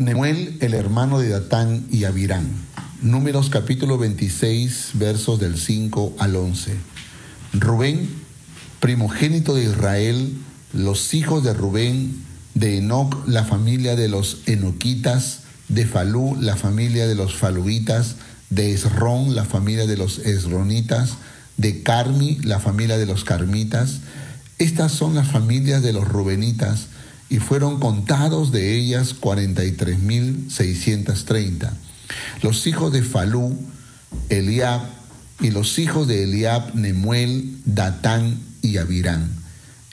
Nemuel, el hermano de Datán y Abirán. Números capítulo 26, versos del 5 al 11. Rubén, primogénito de Israel, los hijos de Rubén, de Enoc, la familia de los Enoquitas, de Falú, la familia de los Faluitas, de Esrón, la familia de los Esronitas, de Carmi, la familia de los Carmitas. Estas son las familias de los Rubenitas, y fueron contados de ellas 43.630. Los hijos de Falú, Eliab, y los hijos de Eliab, Nemuel, Datán y Abirán.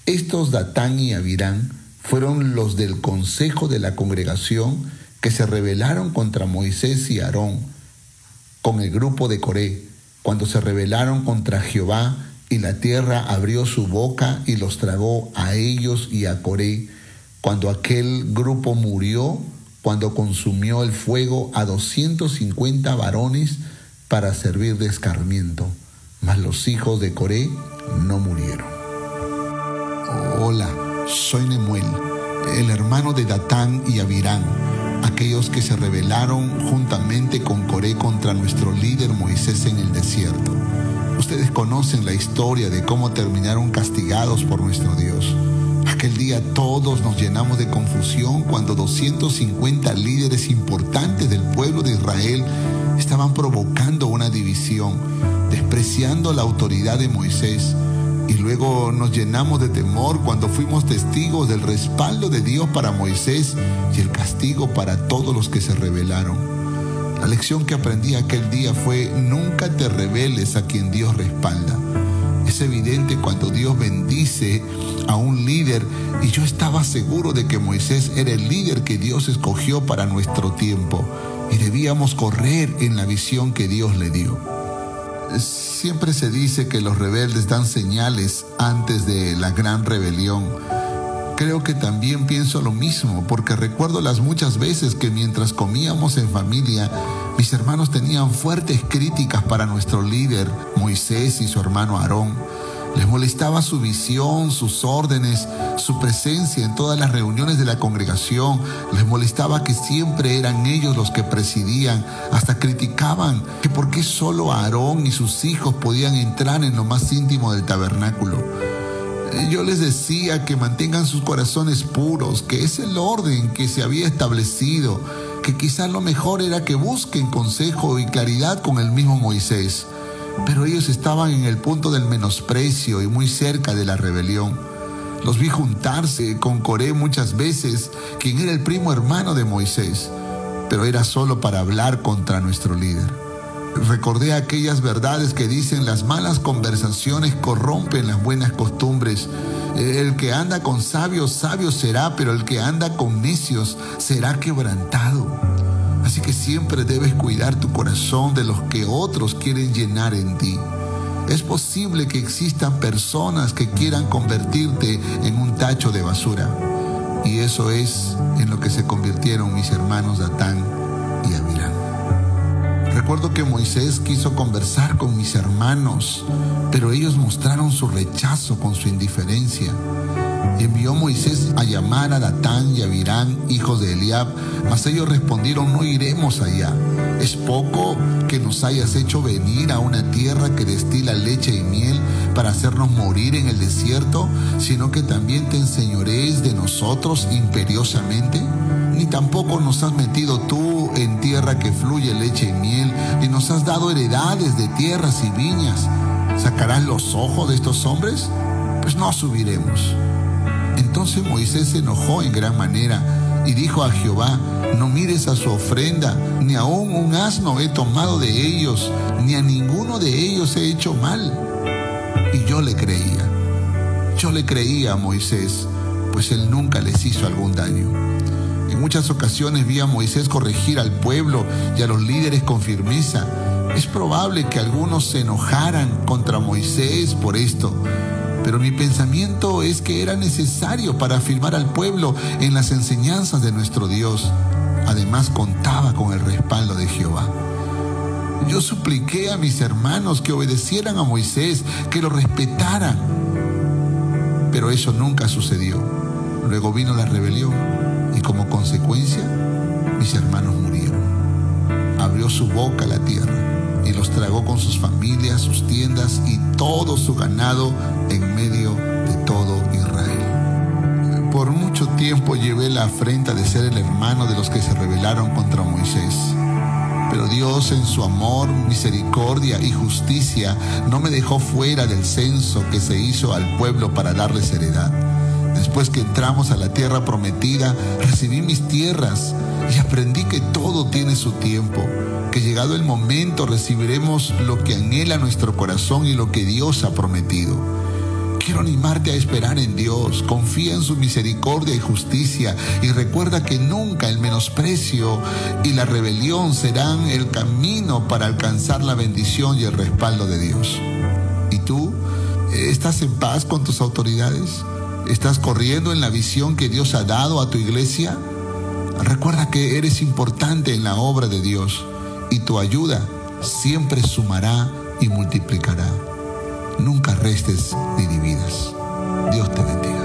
Estos Datán y Abirán fueron los del consejo de la congregación que se rebelaron contra Moisés y Aarón con el grupo de Coré, cuando se rebelaron contra Jehová y la tierra abrió su boca y los tragó a ellos y a Coré cuando aquel grupo murió, cuando consumió el fuego a 250 varones para servir de escarmiento, mas los hijos de Coré no murieron. Hola, soy Nemuel, el hermano de Datán y Abirán, aquellos que se rebelaron juntamente con Coré contra nuestro líder Moisés en el desierto. Ustedes conocen la historia de cómo terminaron castigados por nuestro Dios. Aquel día todos nos llenamos de confusión cuando 250 líderes importantes del pueblo de Israel estaban provocando una división, despreciando la autoridad de Moisés. Y luego nos llenamos de temor cuando fuimos testigos del respaldo de Dios para Moisés y el castigo para todos los que se rebelaron. La lección que aprendí aquel día fue nunca te rebeles a quien Dios respalda. Es evidente cuando Dios bendice a un líder y yo estaba seguro de que Moisés era el líder que Dios escogió para nuestro tiempo y debíamos correr en la visión que Dios le dio. Siempre se dice que los rebeldes dan señales antes de la gran rebelión. Creo que también pienso lo mismo, porque recuerdo las muchas veces que mientras comíamos en familia, mis hermanos tenían fuertes críticas para nuestro líder, Moisés y su hermano Aarón. Les molestaba su visión, sus órdenes, su presencia en todas las reuniones de la congregación. Les molestaba que siempre eran ellos los que presidían. Hasta criticaban que por qué solo Aarón y sus hijos podían entrar en lo más íntimo del tabernáculo. Yo les decía que mantengan sus corazones puros, que es el orden que se había establecido, que quizás lo mejor era que busquen consejo y claridad con el mismo Moisés. Pero ellos estaban en el punto del menosprecio y muy cerca de la rebelión. Los vi juntarse con Coré muchas veces, quien era el primo hermano de Moisés, pero era solo para hablar contra nuestro líder. Recordé aquellas verdades que dicen las malas conversaciones corrompen las buenas costumbres. El que anda con sabios, sabio será, pero el que anda con necios será quebrantado. Así que siempre debes cuidar tu corazón de los que otros quieren llenar en ti. Es posible que existan personas que quieran convertirte en un tacho de basura. Y eso es en lo que se convirtieron mis hermanos Datán. Recuerdo que Moisés quiso conversar con mis hermanos, pero ellos mostraron su rechazo con su indiferencia. Envió Moisés a llamar a Datán y a Virán, hijos de Eliab, mas ellos respondieron, no iremos allá. Es poco que nos hayas hecho venir a una tierra que destila leche y miel para hacernos morir en el desierto, sino que también te enseñorees de nosotros imperiosamente. Ni tampoco nos has metido tú en tierra que fluye leche y miel, ni nos has dado heredades de tierras y viñas. ¿Sacarás los ojos de estos hombres? Pues no subiremos. Entonces Moisés se enojó en gran manera y dijo a Jehová, no mires a su ofrenda, ni aun un asno he tomado de ellos, ni a ninguno de ellos he hecho mal. Y yo le creía, yo le creía a Moisés, pues él nunca les hizo algún daño. En muchas ocasiones vi a Moisés corregir al pueblo y a los líderes con firmeza. Es probable que algunos se enojaran contra Moisés por esto, pero mi pensamiento es que era necesario para afirmar al pueblo en las enseñanzas de nuestro Dios. Además contaba con el respaldo de Jehová. Yo supliqué a mis hermanos que obedecieran a Moisés, que lo respetaran, pero eso nunca sucedió. Luego vino la rebelión y como consecuencia hermanos murieron. Abrió su boca la tierra y los tragó con sus familias, sus tiendas y todo su ganado en medio de todo Israel. Por mucho tiempo llevé la afrenta de ser el hermano de los que se rebelaron contra Moisés. Pero Dios en su amor, misericordia y justicia no me dejó fuera del censo que se hizo al pueblo para darles heredad. Después que entramos a la tierra prometida, recibí mis tierras y aprendí que todo tiene su tiempo, que llegado el momento recibiremos lo que anhela nuestro corazón y lo que Dios ha prometido. Quiero animarte a esperar en Dios, confía en su misericordia y justicia y recuerda que nunca el menosprecio y la rebelión serán el camino para alcanzar la bendición y el respaldo de Dios. ¿Y tú? ¿Estás en paz con tus autoridades? ¿Estás corriendo en la visión que Dios ha dado a tu iglesia? Recuerda que eres importante en la obra de Dios y tu ayuda siempre sumará y multiplicará. Nunca restes ni dividas. Dios te bendiga.